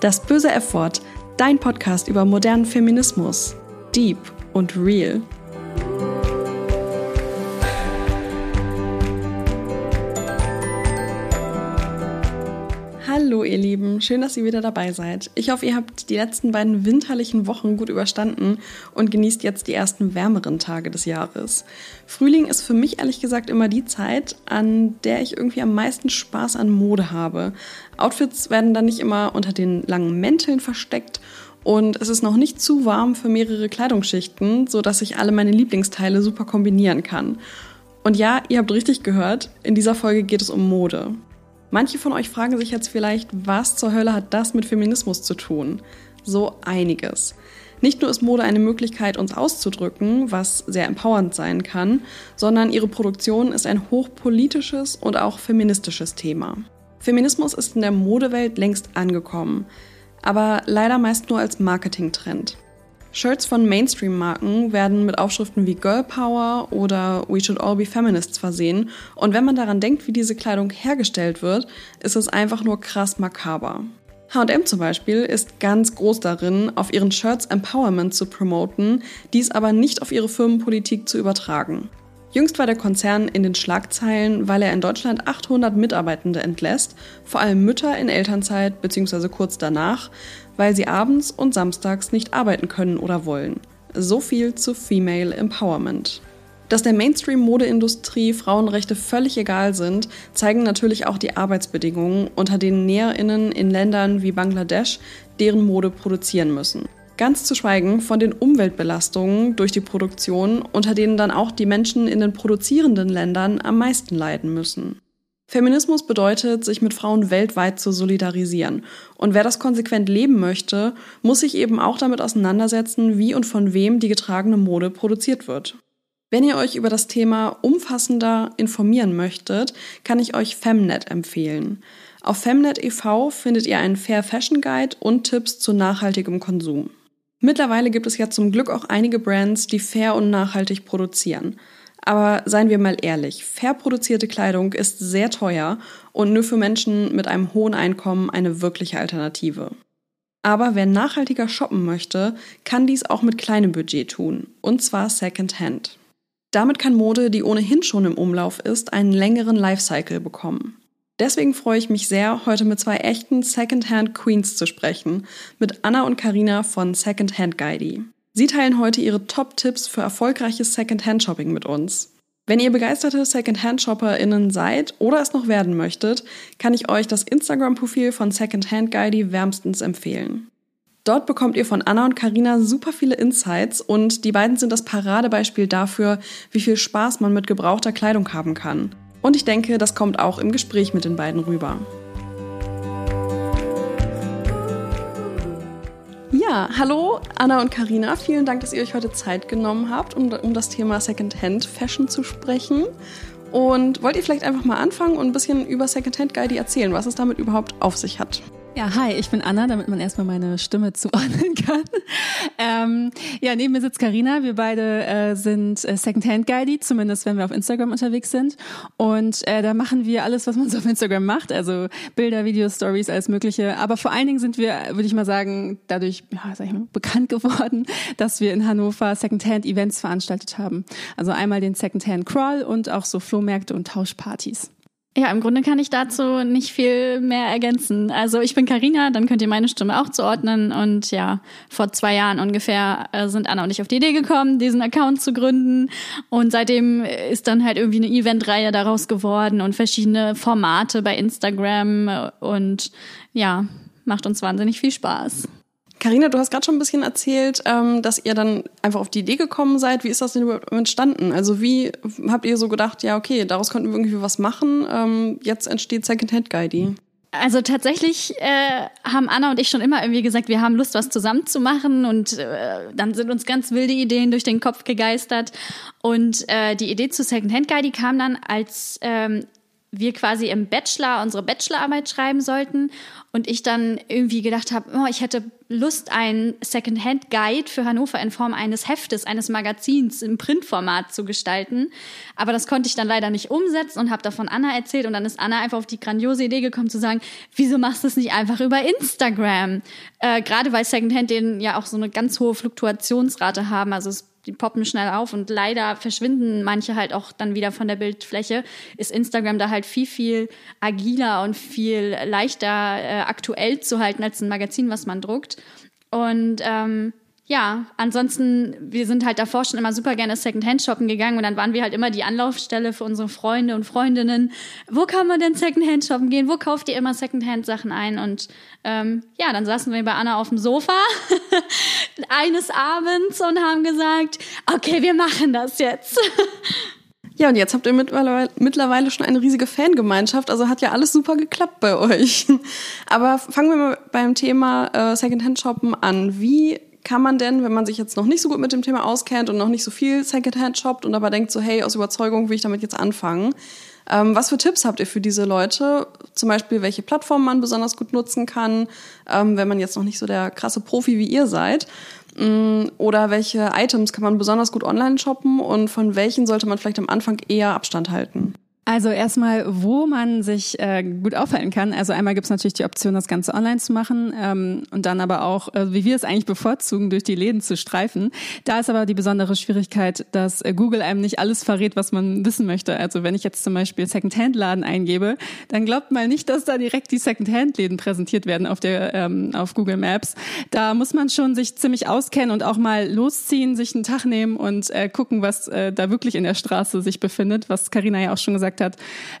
Das böse F-Wort, dein Podcast über modernen Feminismus. Deep und real. Ihr Lieben, schön, dass ihr wieder dabei seid. Ich hoffe, ihr habt die letzten beiden winterlichen Wochen gut überstanden und genießt jetzt die ersten wärmeren Tage des Jahres. Frühling ist für mich ehrlich gesagt immer die Zeit, an der ich irgendwie am meisten Spaß an Mode habe. Outfits werden dann nicht immer unter den langen Mänteln versteckt und es ist noch nicht zu warm für mehrere Kleidungsschichten, sodass ich alle meine Lieblingsteile super kombinieren kann. Und ja, ihr habt richtig gehört, in dieser Folge geht es um Mode. Manche von euch fragen sich jetzt vielleicht, was zur Hölle hat das mit Feminismus zu tun? So einiges. Nicht nur ist Mode eine Möglichkeit, uns auszudrücken, was sehr empowernd sein kann, sondern ihre Produktion ist ein hochpolitisches und auch feministisches Thema. Feminismus ist in der Modewelt längst angekommen, aber leider meist nur als Marketingtrend. Shirts von Mainstream-Marken werden mit Aufschriften wie Girl Power oder We Should All Be Feminists versehen. Und wenn man daran denkt, wie diese Kleidung hergestellt wird, ist es einfach nur krass makaber. HM zum Beispiel ist ganz groß darin, auf ihren Shirts Empowerment zu promoten, dies aber nicht auf ihre Firmenpolitik zu übertragen. Jüngst war der Konzern in den Schlagzeilen, weil er in Deutschland 800 Mitarbeitende entlässt, vor allem Mütter in Elternzeit bzw. kurz danach, weil sie abends und samstags nicht arbeiten können oder wollen. So viel zu Female Empowerment. Dass der Mainstream-Modeindustrie Frauenrechte völlig egal sind, zeigen natürlich auch die Arbeitsbedingungen, unter denen NäherInnen in Ländern wie Bangladesch deren Mode produzieren müssen. Ganz zu schweigen von den Umweltbelastungen durch die Produktion, unter denen dann auch die Menschen in den produzierenden Ländern am meisten leiden müssen. Feminismus bedeutet, sich mit Frauen weltweit zu solidarisieren. Und wer das konsequent leben möchte, muss sich eben auch damit auseinandersetzen, wie und von wem die getragene Mode produziert wird. Wenn ihr euch über das Thema umfassender informieren möchtet, kann ich euch Femnet empfehlen. Auf Femnet e.V. findet ihr einen Fair Fashion Guide und Tipps zu nachhaltigem Konsum. Mittlerweile gibt es ja zum Glück auch einige Brands, die fair und nachhaltig produzieren. Aber seien wir mal ehrlich, fair produzierte Kleidung ist sehr teuer und nur für Menschen mit einem hohen Einkommen eine wirkliche Alternative. Aber wer nachhaltiger shoppen möchte, kann dies auch mit kleinem Budget tun, und zwar Secondhand. Damit kann Mode, die ohnehin schon im Umlauf ist, einen längeren Lifecycle bekommen. Deswegen freue ich mich sehr, heute mit zwei echten Secondhand Queens zu sprechen, mit Anna und Karina von Secondhand Guidey. Sie teilen heute ihre Top-Tipps für erfolgreiches Secondhand-Shopping mit uns. Wenn ihr begeisterte Secondhand-ShopperInnen seid oder es noch werden möchtet, kann ich euch das Instagram-Profil von Secondhand Guidey wärmstens empfehlen. Dort bekommt ihr von Anna und Karina super viele Insights und die beiden sind das Paradebeispiel dafür, wie viel Spaß man mit gebrauchter Kleidung haben kann. Und ich denke, das kommt auch im Gespräch mit den beiden rüber. Ja, hallo Anna und Karina. Vielen Dank, dass ihr euch heute Zeit genommen habt, um, um das Thema Secondhand Fashion zu sprechen. Und wollt ihr vielleicht einfach mal anfangen und ein bisschen über Secondhand Guide erzählen, was es damit überhaupt auf sich hat? Ja, hi, ich bin Anna, damit man erstmal meine Stimme zuordnen kann. Ähm, ja, neben mir sitzt Karina. Wir beide äh, sind äh, Secondhand Guide, zumindest wenn wir auf Instagram unterwegs sind. Und äh, da machen wir alles, was man so auf Instagram macht, also Bilder, Videos, Stories, alles Mögliche. Aber vor allen Dingen sind wir, würde ich mal sagen, dadurch ja, sag ich mal, bekannt geworden, dass wir in Hannover Secondhand Events veranstaltet haben. Also einmal den Secondhand Crawl und auch so Flohmärkte und Tauschpartys. Ja, im Grunde kann ich dazu nicht viel mehr ergänzen. Also ich bin Karina, dann könnt ihr meine Stimme auch zuordnen. Und ja, vor zwei Jahren ungefähr äh, sind Anna und ich auf die Idee gekommen, diesen Account zu gründen. Und seitdem ist dann halt irgendwie eine Eventreihe daraus geworden und verschiedene Formate bei Instagram. Und ja, macht uns wahnsinnig viel Spaß. Carina, du hast gerade schon ein bisschen erzählt, ähm, dass ihr dann einfach auf die Idee gekommen seid. Wie ist das denn überhaupt entstanden? Also wie habt ihr so gedacht, ja, okay, daraus konnten wir irgendwie was machen. Ähm, jetzt entsteht Secondhand Guide. Also tatsächlich äh, haben Anna und ich schon immer irgendwie gesagt, wir haben Lust, was zusammen zu machen und äh, dann sind uns ganz wilde Ideen durch den Kopf gegeistert und äh, die Idee zu Secondhand Guide kam dann, als ähm, wir quasi im Bachelor unsere Bachelorarbeit schreiben sollten und ich dann irgendwie gedacht habe, oh, ich hätte Lust, einen Secondhand-Guide für Hannover in Form eines Heftes, eines Magazins im Printformat zu gestalten. Aber das konnte ich dann leider nicht umsetzen und habe davon Anna erzählt und dann ist Anna einfach auf die grandiose Idee gekommen zu sagen, wieso machst du es nicht einfach über Instagram? Äh, Gerade weil Secondhand den ja auch so eine ganz hohe Fluktuationsrate haben, also es die poppen schnell auf und leider verschwinden manche halt auch dann wieder von der Bildfläche, ist Instagram da halt viel, viel agiler und viel leichter äh, aktuell zu halten als ein Magazin, was man druckt. Und ähm, ja, ansonsten, wir sind halt davor schon immer super gerne Secondhand shoppen gegangen und dann waren wir halt immer die Anlaufstelle für unsere Freunde und Freundinnen. Wo kann man denn Secondhand shoppen gehen? Wo kauft ihr immer Secondhand Sachen ein? Und ähm, ja, dann saßen wir bei Anna auf dem Sofa eines Abends und haben gesagt, okay, wir machen das jetzt. Ja, und jetzt habt ihr mittlerweile, schon eine riesige Fangemeinschaft, also hat ja alles super geklappt bei euch. Aber fangen wir mal beim Thema äh, Secondhand-Shoppen an. Wie kann man denn, wenn man sich jetzt noch nicht so gut mit dem Thema auskennt und noch nicht so viel Secondhand shoppt und aber denkt so, hey, aus Überzeugung will ich damit jetzt anfangen, ähm, was für Tipps habt ihr für diese Leute? Zum Beispiel, welche Plattformen man besonders gut nutzen kann, ähm, wenn man jetzt noch nicht so der krasse Profi wie ihr seid. Ähm, oder welche Items kann man besonders gut online shoppen und von welchen sollte man vielleicht am Anfang eher Abstand halten? Also erstmal, wo man sich äh, gut aufhalten kann. Also einmal gibt es natürlich die Option, das Ganze online zu machen ähm, und dann aber auch, äh, wie wir es eigentlich bevorzugen, durch die Läden zu streifen. Da ist aber die besondere Schwierigkeit, dass äh, Google einem nicht alles verrät, was man wissen möchte. Also wenn ich jetzt zum Beispiel Secondhand-Laden eingebe, dann glaubt mal nicht, dass da direkt die Secondhand-Läden präsentiert werden auf der ähm, auf Google Maps. Da muss man schon sich ziemlich auskennen und auch mal losziehen, sich einen Tag nehmen und äh, gucken, was äh, da wirklich in der Straße sich befindet, was Karina ja auch schon gesagt hat,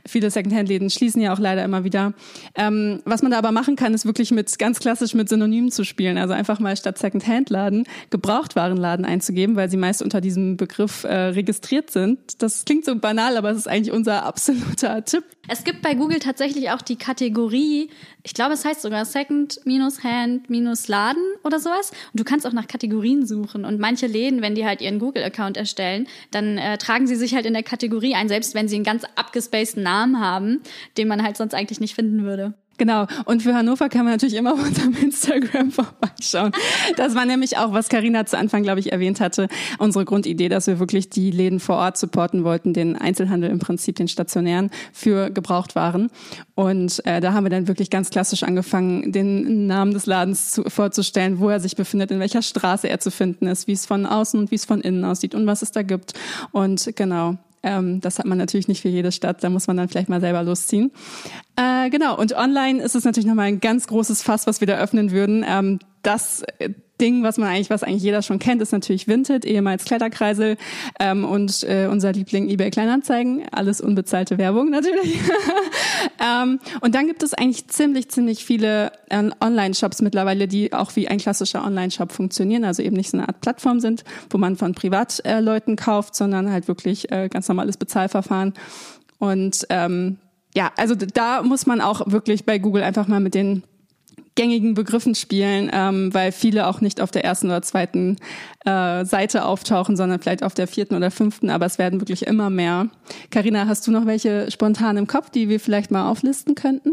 viele Secondhand-Läden schließen ja auch leider immer wieder. Ähm, was man da aber machen kann, ist wirklich mit ganz klassisch mit Synonymen zu spielen. Also einfach mal statt Secondhand-Laden Gebrauchtwarenladen einzugeben, weil sie meist unter diesem Begriff äh, registriert sind. Das klingt so banal, aber es ist eigentlich unser absoluter Tipp. Es gibt bei Google tatsächlich auch die Kategorie, ich glaube, es heißt sogar Second-Hand-Laden oder sowas. Und du kannst auch nach Kategorien suchen. Und manche Läden, wenn die halt ihren Google-Account erstellen, dann äh, tragen sie sich halt in der Kategorie ein, selbst wenn sie einen ganz abgespaceden Namen haben, den man halt sonst eigentlich nicht finden würde. Genau. Und für Hannover kann man natürlich immer auf unserem Instagram vorbeischauen. Das war nämlich auch, was Karina zu Anfang, glaube ich, erwähnt hatte, unsere Grundidee, dass wir wirklich die Läden vor Ort supporten wollten, den Einzelhandel im Prinzip, den stationären, für Gebrauchtwaren. Und äh, da haben wir dann wirklich ganz klassisch angefangen, den Namen des Ladens zu, vorzustellen, wo er sich befindet, in welcher Straße er zu finden ist, wie es von außen und wie es von innen aussieht und was es da gibt. Und genau, ähm, das hat man natürlich nicht für jede Stadt, da muss man dann vielleicht mal selber losziehen. Äh, genau, und online ist es natürlich nochmal ein ganz großes Fass, was wir da öffnen würden. Ähm, das äh, Ding, was man eigentlich, was eigentlich jeder schon kennt, ist natürlich Vinted, ehemals Kletterkreisel ähm, und äh, unser Liebling eBay Kleinanzeigen, alles unbezahlte Werbung natürlich. ähm, und dann gibt es eigentlich ziemlich, ziemlich viele äh, Online-Shops mittlerweile, die auch wie ein klassischer Online-Shop funktionieren, also eben nicht so eine Art Plattform sind, wo man von Privatleuten äh, kauft, sondern halt wirklich äh, ganz normales Bezahlverfahren. Und ähm, ja, also da muss man auch wirklich bei Google einfach mal mit den gängigen Begriffen spielen, ähm, weil viele auch nicht auf der ersten oder zweiten äh, Seite auftauchen, sondern vielleicht auf der vierten oder fünften, aber es werden wirklich immer mehr. Karina, hast du noch welche spontan im Kopf, die wir vielleicht mal auflisten könnten?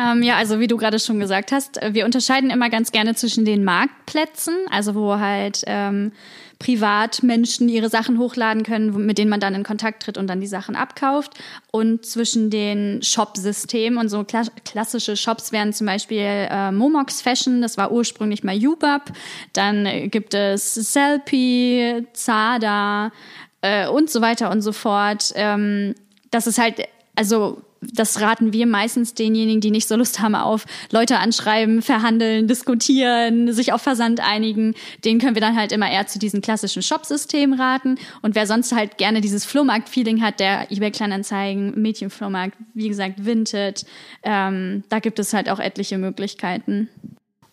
Ähm, ja, also wie du gerade schon gesagt hast, wir unterscheiden immer ganz gerne zwischen den Marktplätzen, also wo halt ähm, Privatmenschen ihre Sachen hochladen können, mit denen man dann in Kontakt tritt und dann die Sachen abkauft. Und zwischen den Shop-Systemen und so klassische Shops wären zum Beispiel äh, Momox Fashion, das war ursprünglich mal Ubab. Dann gibt es Selfie, Zada äh, und so weiter und so fort. Ähm, das ist halt, also das raten wir meistens denjenigen, die nicht so Lust haben auf Leute anschreiben, verhandeln, diskutieren, sich auf Versand einigen. Den können wir dann halt immer eher zu diesem klassischen Shop-System raten. Und wer sonst halt gerne dieses Flohmarkt-Feeling hat, der eBay Kleinanzeigen, Mädchenflohmarkt, wie gesagt, Vinted, ähm, da gibt es halt auch etliche Möglichkeiten.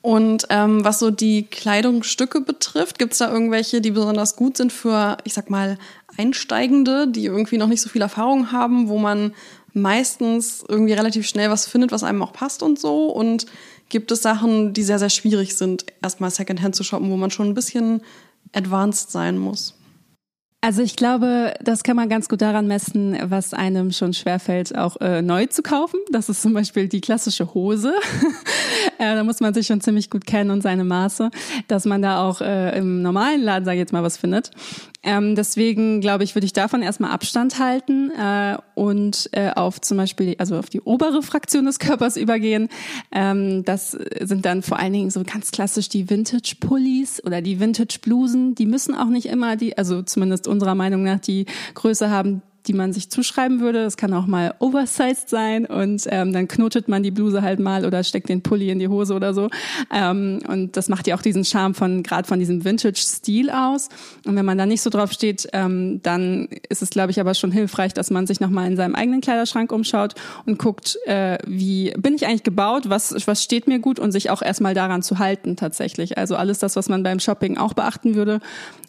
Und ähm, was so die Kleidungsstücke betrifft, gibt es da irgendwelche, die besonders gut sind für, ich sag mal, Einsteigende, die irgendwie noch nicht so viel Erfahrung haben, wo man meistens irgendwie relativ schnell was findet, was einem auch passt und so. Und gibt es Sachen, die sehr, sehr schwierig sind, erstmal Secondhand zu shoppen, wo man schon ein bisschen advanced sein muss. Also ich glaube, das kann man ganz gut daran messen, was einem schon schwerfällt, auch äh, neu zu kaufen. Das ist zum Beispiel die klassische Hose. äh, da muss man sich schon ziemlich gut kennen und seine Maße, dass man da auch äh, im normalen Laden, sage ich jetzt mal, was findet. Ähm, deswegen glaube ich, würde ich davon erstmal Abstand halten äh, und äh, auf zum Beispiel, also auf die obere Fraktion des Körpers übergehen. Ähm, das sind dann vor allen Dingen so ganz klassisch die Vintage-Pullis oder die Vintage-Blusen. Die müssen auch nicht immer die, also zumindest unserer Meinung nach, die Größe haben, die man sich zuschreiben würde. Das kann auch mal oversized sein und ähm, dann knotet man die Bluse halt mal oder steckt den Pulli in die Hose oder so. Ähm, und das macht ja auch diesen Charme von gerade von diesem Vintage-Stil aus. Und wenn man da nicht so drauf steht, ähm, dann ist es, glaube ich, aber schon hilfreich, dass man sich nochmal in seinem eigenen Kleiderschrank umschaut und guckt, äh, wie bin ich eigentlich gebaut, was, was steht mir gut und sich auch erstmal daran zu halten tatsächlich. Also alles das, was man beim Shopping auch beachten würde,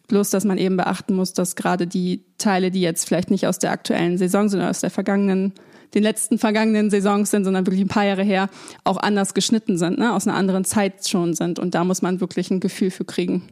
Bloß, dass man eben beachten muss, dass gerade die Teile, die jetzt vielleicht nicht aus der aktuellen Saison, sondern aus der vergangenen, den letzten vergangenen Saisons sind, sondern wirklich ein paar Jahre her, auch anders geschnitten sind, ne? aus einer anderen Zeit schon sind. Und da muss man wirklich ein Gefühl für kriegen.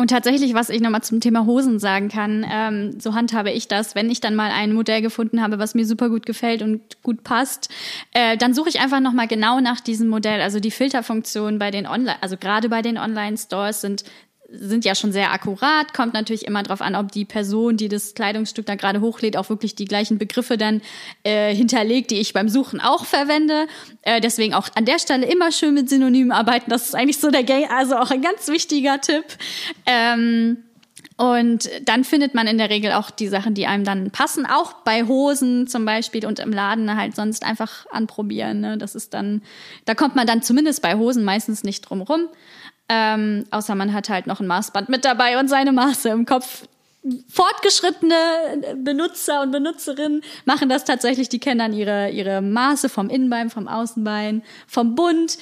Und tatsächlich, was ich nochmal zum Thema Hosen sagen kann, ähm, so handhabe ich das, wenn ich dann mal ein Modell gefunden habe, was mir super gut gefällt und gut passt, äh, dann suche ich einfach nochmal genau nach diesem Modell. Also die Filterfunktion bei den Online, also gerade bei den Online-Stores sind sind ja schon sehr akkurat. Kommt natürlich immer darauf an, ob die Person, die das Kleidungsstück da gerade hochlädt, auch wirklich die gleichen Begriffe dann äh, hinterlegt, die ich beim Suchen auch verwende. Äh, deswegen auch an der Stelle immer schön mit Synonymen arbeiten. Das ist eigentlich so der Gang, also auch ein ganz wichtiger Tipp. Ähm, und dann findet man in der Regel auch die Sachen, die einem dann passen, auch bei Hosen zum Beispiel und im Laden halt sonst einfach anprobieren. Ne? Das ist dann, da kommt man dann zumindest bei Hosen meistens nicht drum rum. Ähm, außer man hat halt noch ein Maßband mit dabei und seine Maße im Kopf. Fortgeschrittene Benutzer und Benutzerinnen machen das tatsächlich, die kennen dann ihre, ihre Maße vom Innenbein, vom Außenbein, vom Bund,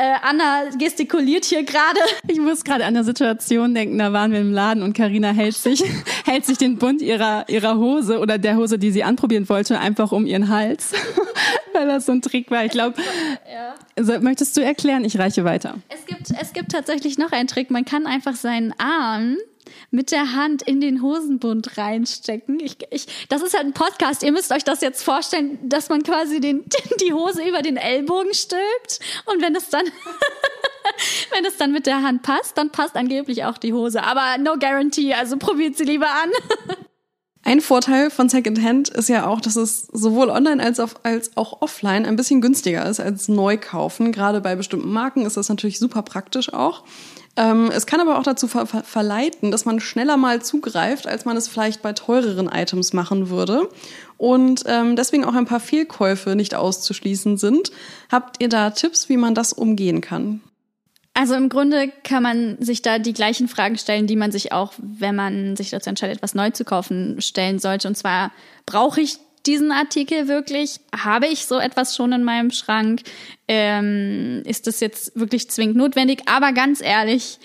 äh, Anna gestikuliert hier gerade. Ich muss gerade an der Situation denken, da waren wir im Laden und Karina hält sich, hält sich den Bund ihrer, ihrer Hose oder der Hose, die sie anprobieren wollte, einfach um ihren Hals. Weil das so ein Trick war. Ich glaube, ja. also, möchtest du erklären? Ich reiche weiter. Es gibt, es gibt tatsächlich noch einen Trick. Man kann einfach seinen Arm mit der Hand in den Hosenbund reinstecken. Ich, ich, das ist halt ein Podcast. Ihr müsst euch das jetzt vorstellen, dass man quasi den, die Hose über den Ellbogen stülpt und wenn es dann wenn es dann mit der Hand passt, dann passt angeblich auch die Hose. Aber no guarantee, also probiert sie lieber an. Ein Vorteil von Secondhand ist ja auch, dass es sowohl online als, auf, als auch offline ein bisschen günstiger ist als neu kaufen. Gerade bei bestimmten Marken ist das natürlich super praktisch auch. Ähm, es kann aber auch dazu ver verleiten, dass man schneller mal zugreift, als man es vielleicht bei teureren Items machen würde. Und ähm, deswegen auch ein paar Fehlkäufe nicht auszuschließen sind. Habt ihr da Tipps, wie man das umgehen kann? Also im Grunde kann man sich da die gleichen Fragen stellen, die man sich auch, wenn man sich dazu entscheidet, etwas neu zu kaufen, stellen sollte. Und zwar, brauche ich diesen Artikel wirklich? Habe ich so etwas schon in meinem Schrank? Ähm, ist das jetzt wirklich zwingend notwendig? Aber ganz ehrlich,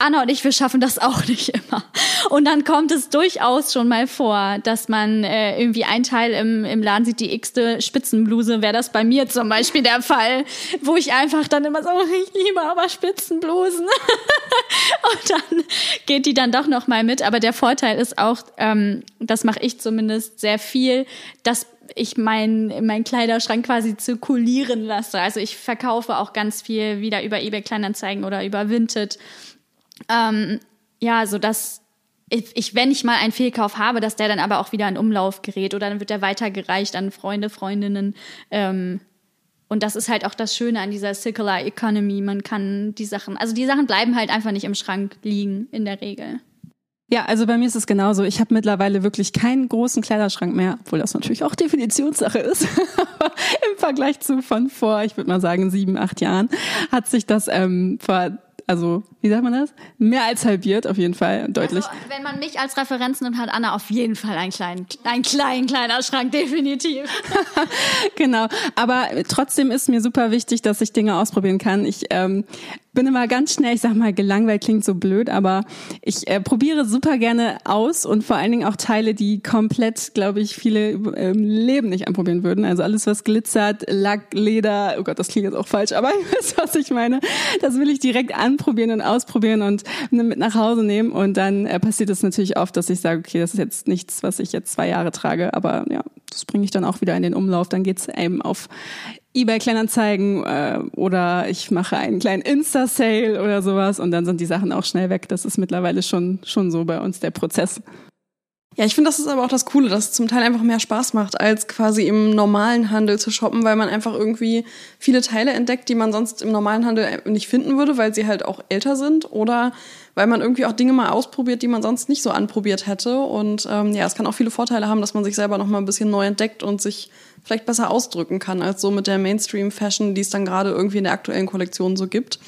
Anna und ich, wir schaffen das auch nicht immer. Und dann kommt es durchaus schon mal vor, dass man äh, irgendwie ein Teil im, im Laden sieht, die x-te Spitzenbluse, wäre das bei mir zum Beispiel der Fall, wo ich einfach dann immer so, ich liebe aber Spitzenblusen. und dann geht die dann doch noch mal mit. Aber der Vorteil ist auch, ähm, das mache ich zumindest sehr viel, dass ich meinen mein Kleiderschrank quasi zirkulieren lasse. Also ich verkaufe auch ganz viel wieder über eBay Kleinanzeigen oder über Vinted ähm, ja, so dass ich, wenn ich mal einen Fehlkauf habe, dass der dann aber auch wieder in Umlauf gerät oder dann wird der weitergereicht an Freunde, Freundinnen. Ähm, und das ist halt auch das Schöne an dieser Circular Economy. Man kann die Sachen, also die Sachen bleiben halt einfach nicht im Schrank liegen in der Regel. Ja, also bei mir ist es genauso. Ich habe mittlerweile wirklich keinen großen Kleiderschrank mehr, obwohl das natürlich auch Definitionssache ist. Aber im Vergleich zu von vor, ich würde mal sagen, sieben, acht Jahren, hat sich das ähm, vor also, wie sagt man das? Mehr als halbiert, auf jeden Fall, deutlich. Also, wenn man mich als Referenz nimmt, hat Anna auf jeden Fall einen kleinen, einen kleinen, kleiner Schrank, definitiv. genau. Aber trotzdem ist mir super wichtig, dass ich Dinge ausprobieren kann. Ich ähm, bin immer ganz schnell, ich sag mal, gelangweilt klingt so blöd, aber ich äh, probiere super gerne aus und vor allen Dingen auch Teile, die komplett, glaube ich, viele im Leben nicht anprobieren würden. Also alles, was glitzert, Lack, Leder, oh Gott, das klingt jetzt auch falsch, aber ihr wisst, was ich meine. Das will ich direkt anprobieren und ausprobieren und mit nach Hause nehmen. Und dann äh, passiert es natürlich oft, dass ich sage, okay, das ist jetzt nichts, was ich jetzt zwei Jahre trage, aber ja, das bringe ich dann auch wieder in den Umlauf. Dann geht's eben auf eBay Kleinanzeigen äh, oder ich mache einen kleinen Insta Sale oder sowas und dann sind die Sachen auch schnell weg. Das ist mittlerweile schon schon so bei uns der Prozess. Ja, ich finde, das ist aber auch das Coole, dass es zum Teil einfach mehr Spaß macht, als quasi im normalen Handel zu shoppen, weil man einfach irgendwie viele Teile entdeckt, die man sonst im normalen Handel nicht finden würde, weil sie halt auch älter sind oder weil man irgendwie auch Dinge mal ausprobiert, die man sonst nicht so anprobiert hätte. Und ähm, ja, es kann auch viele Vorteile haben, dass man sich selber noch mal ein bisschen neu entdeckt und sich vielleicht besser ausdrücken kann, als so mit der Mainstream-Fashion, die es dann gerade irgendwie in der aktuellen Kollektion so gibt.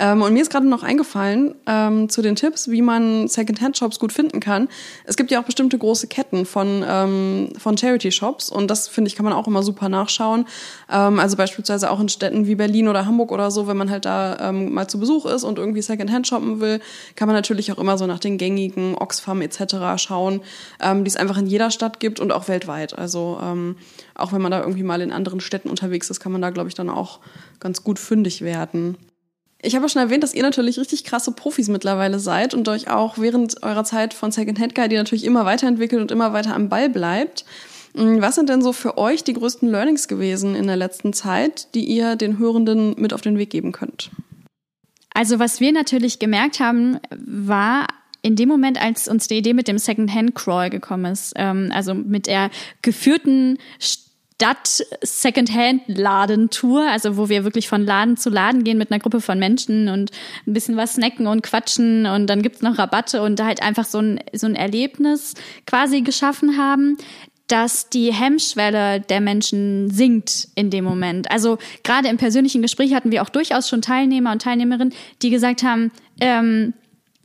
Ähm, und mir ist gerade noch eingefallen ähm, zu den Tipps, wie man Secondhand-Shops gut finden kann. Es gibt ja auch bestimmte große Ketten von, ähm, von Charity-Shops und das, finde ich, kann man auch immer super nachschauen. Ähm, also beispielsweise auch in Städten wie Berlin oder Hamburg oder so, wenn man halt da ähm, mal zu Besuch ist und irgendwie Secondhand shoppen will, kann man natürlich auch immer so nach den gängigen Oxfam etc. schauen, ähm, die es einfach in jeder Stadt gibt und auch weltweit. Also auch wenn man da irgendwie mal in anderen Städten unterwegs ist, kann man da, glaube ich, dann auch ganz gut fündig werden. Ich habe ja schon erwähnt, dass ihr natürlich richtig krasse Profis mittlerweile seid und euch auch während eurer Zeit von Secondhand Guide natürlich immer weiterentwickelt und immer weiter am Ball bleibt. Hm, was sind denn so für euch die größten Learnings gewesen in der letzten Zeit, die ihr den Hörenden mit auf den Weg geben könnt? Also was wir natürlich gemerkt haben, war in dem Moment, als uns die Idee mit dem Secondhand Crawl gekommen ist, ähm, also mit der geführten Stadt-Secondhand-Ladentour, also wo wir wirklich von Laden zu Laden gehen mit einer Gruppe von Menschen und ein bisschen was snacken und quatschen und dann gibt's noch Rabatte und da halt einfach so ein, so ein Erlebnis quasi geschaffen haben, dass die Hemmschwelle der Menschen sinkt in dem Moment. Also gerade im persönlichen Gespräch hatten wir auch durchaus schon Teilnehmer und Teilnehmerinnen, die gesagt haben, ähm,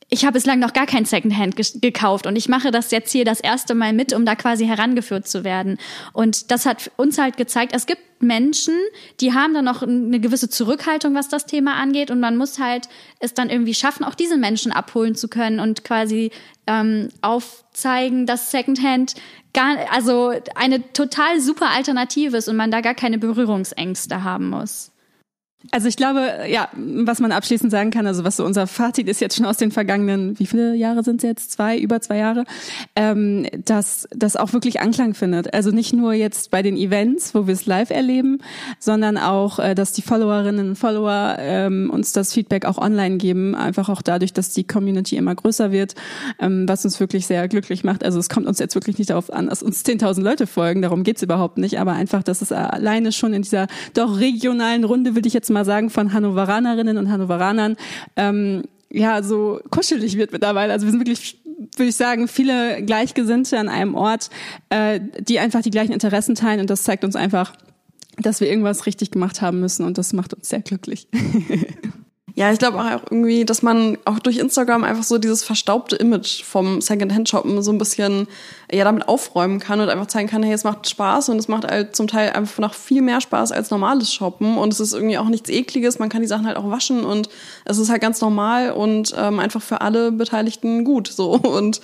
ich habe bislang noch gar kein Secondhand gekauft und ich mache das jetzt hier das erste Mal mit, um da quasi herangeführt zu werden. Und das hat uns halt gezeigt, es gibt Menschen, die haben dann noch eine gewisse Zurückhaltung, was das Thema angeht und man muss halt es dann irgendwie schaffen, auch diese Menschen abholen zu können und quasi ähm, aufzeigen, dass Secondhand gar, also eine total super Alternative ist und man da gar keine Berührungsängste haben muss. Also ich glaube, ja, was man abschließend sagen kann, also was so unser Fazit ist jetzt schon aus den vergangenen, wie viele Jahre sind es jetzt? Zwei, über zwei Jahre, ähm, dass das auch wirklich Anklang findet. Also nicht nur jetzt bei den Events, wo wir es live erleben, sondern auch, äh, dass die Followerinnen und Follower ähm, uns das Feedback auch online geben, einfach auch dadurch, dass die Community immer größer wird, ähm, was uns wirklich sehr glücklich macht. Also es kommt uns jetzt wirklich nicht darauf an, dass uns 10.000 Leute folgen, darum geht's überhaupt nicht, aber einfach, dass es alleine schon in dieser doch regionalen Runde, würde ich jetzt mal sagen, von Hannoveranerinnen und Hannoveranern, ähm, ja, so kuschelig wird mittlerweile. Also wir sind wirklich, würde ich sagen, viele Gleichgesinnte an einem Ort, äh, die einfach die gleichen Interessen teilen und das zeigt uns einfach, dass wir irgendwas richtig gemacht haben müssen und das macht uns sehr glücklich. Ja, ich glaube auch irgendwie, dass man auch durch Instagram einfach so dieses verstaubte Image vom Secondhand-Shoppen so ein bisschen ja damit aufräumen kann und einfach zeigen kann, hey, es macht Spaß und es macht halt zum Teil einfach noch viel mehr Spaß als normales Shoppen und es ist irgendwie auch nichts Ekliges, man kann die Sachen halt auch waschen und es ist halt ganz normal und ähm, einfach für alle Beteiligten gut so. Und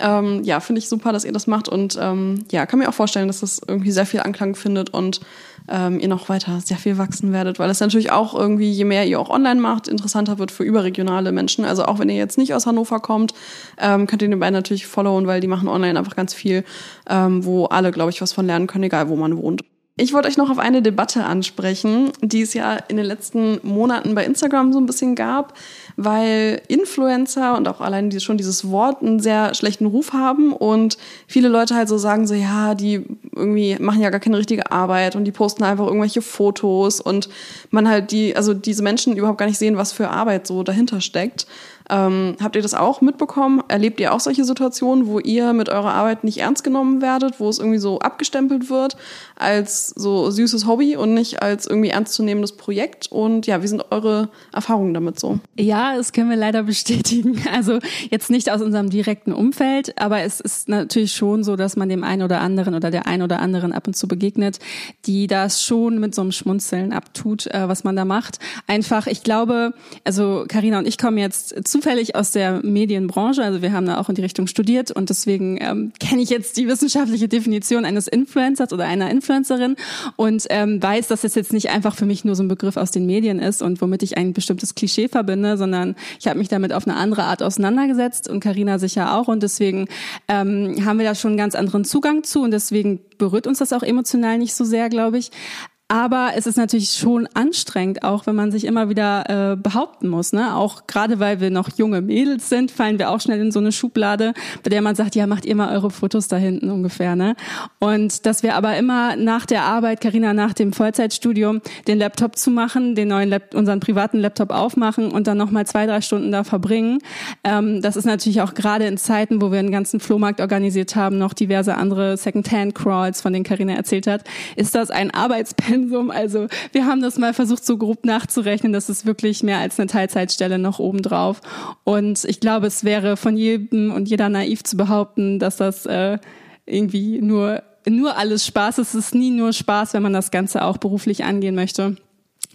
ähm, ja, finde ich super, dass ihr das macht und ähm, ja, kann mir auch vorstellen, dass das irgendwie sehr viel Anklang findet und ähm, ihr noch weiter sehr viel wachsen werdet, weil es natürlich auch irgendwie, je mehr ihr auch online macht, interessanter wird für überregionale Menschen. Also auch wenn ihr jetzt nicht aus Hannover kommt, ähm, könnt ihr den beiden natürlich followen, weil die machen online einfach ganz viel, ähm, wo alle, glaube ich, was von lernen können, egal wo man wohnt. Ich wollte euch noch auf eine Debatte ansprechen, die es ja in den letzten Monaten bei Instagram so ein bisschen gab, weil Influencer und auch allein die, schon dieses Wort einen sehr schlechten Ruf haben und viele Leute halt so sagen so, ja, die irgendwie machen ja gar keine richtige Arbeit und die posten einfach irgendwelche Fotos und man halt die, also diese Menschen überhaupt gar nicht sehen, was für Arbeit so dahinter steckt. Ähm, habt ihr das auch mitbekommen? Erlebt ihr auch solche Situationen, wo ihr mit eurer Arbeit nicht ernst genommen werdet, wo es irgendwie so abgestempelt wird als so süßes Hobby und nicht als irgendwie ernstzunehmendes Projekt? Und ja, wie sind eure Erfahrungen damit so? Ja, das können wir leider bestätigen. Also jetzt nicht aus unserem direkten Umfeld, aber es ist natürlich schon so, dass man dem einen oder anderen oder der einen oder anderen ab und zu begegnet, die das schon mit so einem Schmunzeln abtut, äh, was man da macht. Einfach, ich glaube, also Karina und ich kommen jetzt zufällig aus der Medienbranche, also wir haben da auch in die Richtung studiert und deswegen ähm, kenne ich jetzt die wissenschaftliche Definition eines Influencers oder einer Influencerin und ähm, weiß, dass es jetzt nicht einfach für mich nur so ein Begriff aus den Medien ist und womit ich ein bestimmtes Klischee verbinde, sondern ich habe mich damit auf eine andere Art auseinandergesetzt und Karina sicher auch und deswegen ähm, haben wir da schon einen ganz anderen Zugang zu und deswegen berührt uns das auch emotional nicht so sehr, glaube ich. Aber es ist natürlich schon anstrengend, auch wenn man sich immer wieder äh, behaupten muss. Ne? Auch gerade weil wir noch junge Mädels sind, fallen wir auch schnell in so eine Schublade, bei der man sagt, ja, macht ihr mal eure Fotos da hinten ungefähr. Ne? Und dass wir aber immer nach der Arbeit, Karina nach dem Vollzeitstudium, den Laptop zu machen, den neuen Lab unseren privaten Laptop aufmachen und dann nochmal zwei, drei Stunden da verbringen. Ähm, das ist natürlich auch gerade in Zeiten, wo wir einen ganzen Flohmarkt organisiert haben, noch diverse andere Second-Hand-Crawls, von denen Karina erzählt hat, ist das ein Arbeitspensum Pensum. Also wir haben das mal versucht, so grob nachzurechnen. Das ist wirklich mehr als eine Teilzeitstelle noch obendrauf. Und ich glaube, es wäre von jedem und jeder naiv zu behaupten, dass das äh, irgendwie nur, nur alles Spaß ist. Es ist nie nur Spaß, wenn man das Ganze auch beruflich angehen möchte.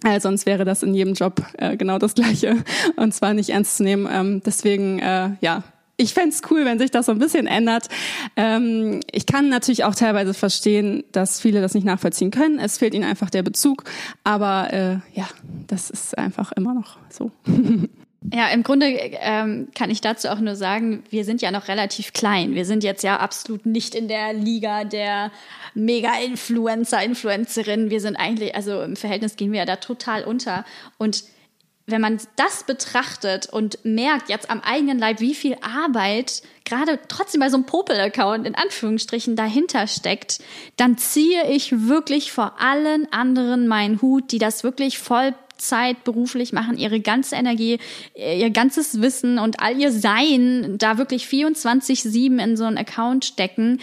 Also sonst wäre das in jedem Job äh, genau das Gleiche und zwar nicht ernst zu nehmen. Ähm, deswegen, äh, ja, ich fände cool, wenn sich das so ein bisschen ändert. Ähm, ich kann natürlich auch teilweise verstehen, dass viele das nicht nachvollziehen können. Es fehlt ihnen einfach der Bezug. Aber äh, ja, das ist einfach immer noch so. Ja, im Grunde ähm, kann ich dazu auch nur sagen, wir sind ja noch relativ klein. Wir sind jetzt ja absolut nicht in der Liga der Mega-Influencer, Influencerinnen. Wir sind eigentlich, also im Verhältnis gehen wir ja da total unter. Und wenn man das betrachtet und merkt jetzt am eigenen Leib, wie viel Arbeit gerade trotzdem bei so einem Popel-Account in Anführungsstrichen dahinter steckt, dann ziehe ich wirklich vor allen anderen meinen Hut, die das wirklich Vollzeit beruflich machen, ihre ganze Energie, ihr ganzes Wissen und all ihr Sein da wirklich 24-7 in so einen Account stecken.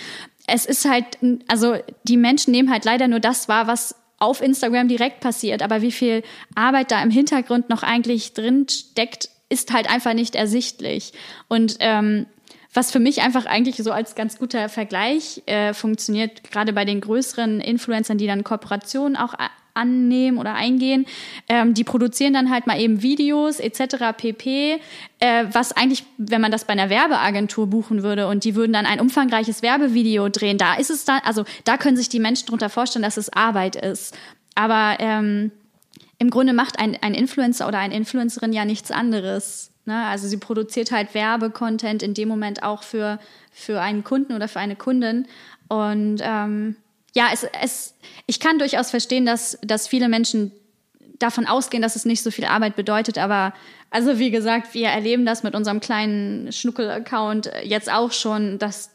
Es ist halt, also die Menschen nehmen halt leider nur das wahr, was auf Instagram direkt passiert, aber wie viel Arbeit da im Hintergrund noch eigentlich drin steckt, ist halt einfach nicht ersichtlich. Und ähm, was für mich einfach eigentlich so als ganz guter Vergleich äh, funktioniert, gerade bei den größeren Influencern, die dann Kooperationen auch annehmen oder eingehen. Ähm, die produzieren dann halt mal eben Videos etc. pp. Äh, was eigentlich, wenn man das bei einer Werbeagentur buchen würde und die würden dann ein umfangreiches Werbevideo drehen, da ist es dann, also da können sich die Menschen darunter vorstellen, dass es Arbeit ist. Aber ähm, im Grunde macht ein, ein Influencer oder eine Influencerin ja nichts anderes. Ne? Also sie produziert halt Werbecontent in dem Moment auch für, für einen Kunden oder für eine Kundin. Und ähm, ja, es, es, ich kann durchaus verstehen, dass, dass viele Menschen davon ausgehen, dass es nicht so viel Arbeit bedeutet, aber also wie gesagt, wir erleben das mit unserem kleinen Schnuckel-Account jetzt auch schon, dass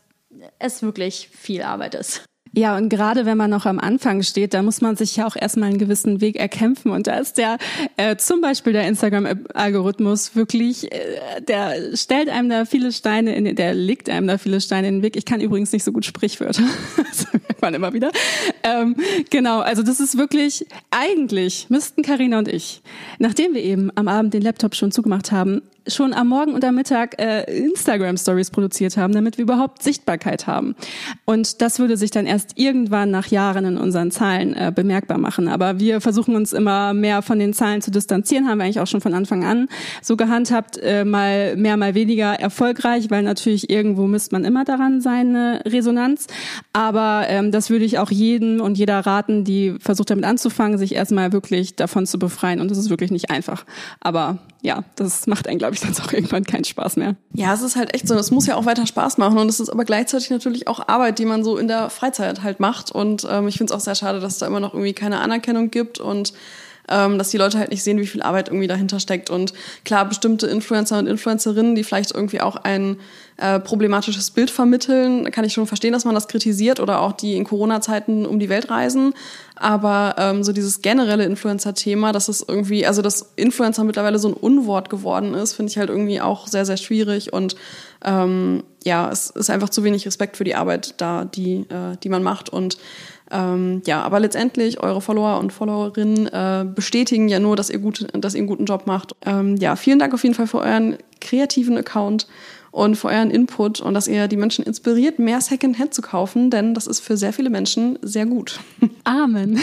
es wirklich viel Arbeit ist. Ja, und gerade wenn man noch am Anfang steht, da muss man sich ja auch erstmal einen gewissen Weg erkämpfen. Und da ist der äh, zum Beispiel der Instagram-Algorithmus wirklich, äh, der stellt einem da viele Steine in, der legt einem da viele Steine in den Weg. Ich kann übrigens nicht so gut Sprichwörter. man immer wieder. Ähm, genau, also das ist wirklich, eigentlich müssten Karina und ich, nachdem wir eben am Abend den Laptop schon zugemacht haben, schon am Morgen und am Mittag äh, Instagram Stories produziert haben, damit wir überhaupt Sichtbarkeit haben. Und das würde sich dann erst irgendwann nach Jahren in unseren Zahlen äh, bemerkbar machen. Aber wir versuchen uns immer mehr von den Zahlen zu distanzieren, haben wir eigentlich auch schon von Anfang an so gehandhabt, äh, mal mehr, mal weniger erfolgreich, weil natürlich irgendwo misst man immer daran seine Resonanz. Aber ähm, das würde ich auch jedem und jeder raten, die versucht damit anzufangen, sich erstmal wirklich davon zu befreien. Und das ist wirklich nicht einfach. Aber ja, das macht einen, glaube ich, sonst auch irgendwann keinen Spaß mehr. Ja, es ist halt echt so. Es muss ja auch weiter Spaß machen und es ist aber gleichzeitig natürlich auch Arbeit, die man so in der Freizeit halt macht. Und ähm, ich finde es auch sehr schade, dass es da immer noch irgendwie keine Anerkennung gibt und ähm, dass die Leute halt nicht sehen, wie viel Arbeit irgendwie dahinter steckt. Und klar, bestimmte Influencer und Influencerinnen, die vielleicht irgendwie auch ein äh, problematisches Bild vermitteln, kann ich schon verstehen, dass man das kritisiert oder auch die in Corona-Zeiten um die Welt reisen. Aber ähm, so dieses generelle Influencer-Thema, dass es irgendwie, also dass Influencer mittlerweile so ein Unwort geworden ist, finde ich halt irgendwie auch sehr, sehr schwierig. Und ähm, ja, es ist einfach zu wenig Respekt für die Arbeit da, die, äh, die man macht. Und ähm, ja, aber letztendlich, eure Follower und Followerinnen äh, bestätigen ja nur, dass ihr, gut, dass ihr einen guten Job macht. Ähm, ja, vielen Dank auf jeden Fall für euren kreativen Account und für euren Input und dass ihr die Menschen inspiriert, mehr Secondhand zu kaufen, denn das ist für sehr viele Menschen sehr gut. Amen.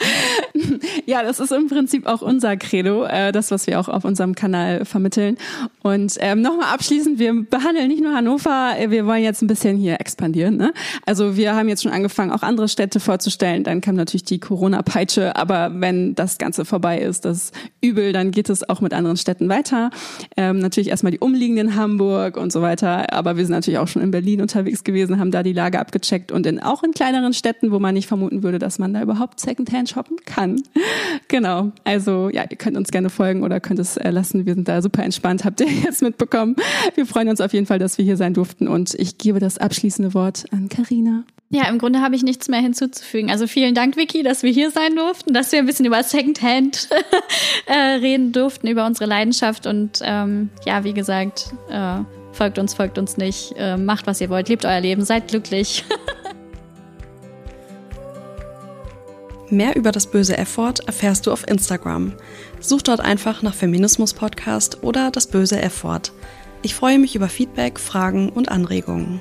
ja, das ist im Prinzip auch unser Credo, äh, das, was wir auch auf unserem Kanal vermitteln. Und ähm, nochmal abschließend, wir behandeln nicht nur Hannover, äh, wir wollen jetzt ein bisschen hier expandieren. Ne? Also wir haben jetzt schon angefangen, auch andere Städte vorzustellen. Dann kam natürlich die Corona-Peitsche, aber wenn das Ganze vorbei ist, das Übel, dann geht es auch mit anderen Städten weiter. Ähm, natürlich erstmal die umliegenden Hamburg, Hamburg und so weiter. Aber wir sind natürlich auch schon in Berlin unterwegs gewesen, haben da die Lage abgecheckt und in, auch in kleineren Städten, wo man nicht vermuten würde, dass man da überhaupt Secondhand shoppen kann. genau. Also ja, ihr könnt uns gerne folgen oder könnt es lassen. Wir sind da super entspannt, habt ihr jetzt mitbekommen. Wir freuen uns auf jeden Fall, dass wir hier sein durften und ich gebe das abschließende Wort an Karina. Ja, im Grunde habe ich nichts mehr hinzuzufügen. Also vielen Dank, Vicky, dass wir hier sein durften, dass wir ein bisschen über Secondhand äh, reden durften, über unsere Leidenschaft. Und ähm, ja, wie gesagt, äh, folgt uns, folgt uns nicht, äh, macht, was ihr wollt, lebt euer Leben, seid glücklich. Mehr über das böse F-Wort erfährst du auf Instagram. Such dort einfach nach Feminismus Podcast oder das böse F-Wort. Ich freue mich über Feedback, Fragen und Anregungen.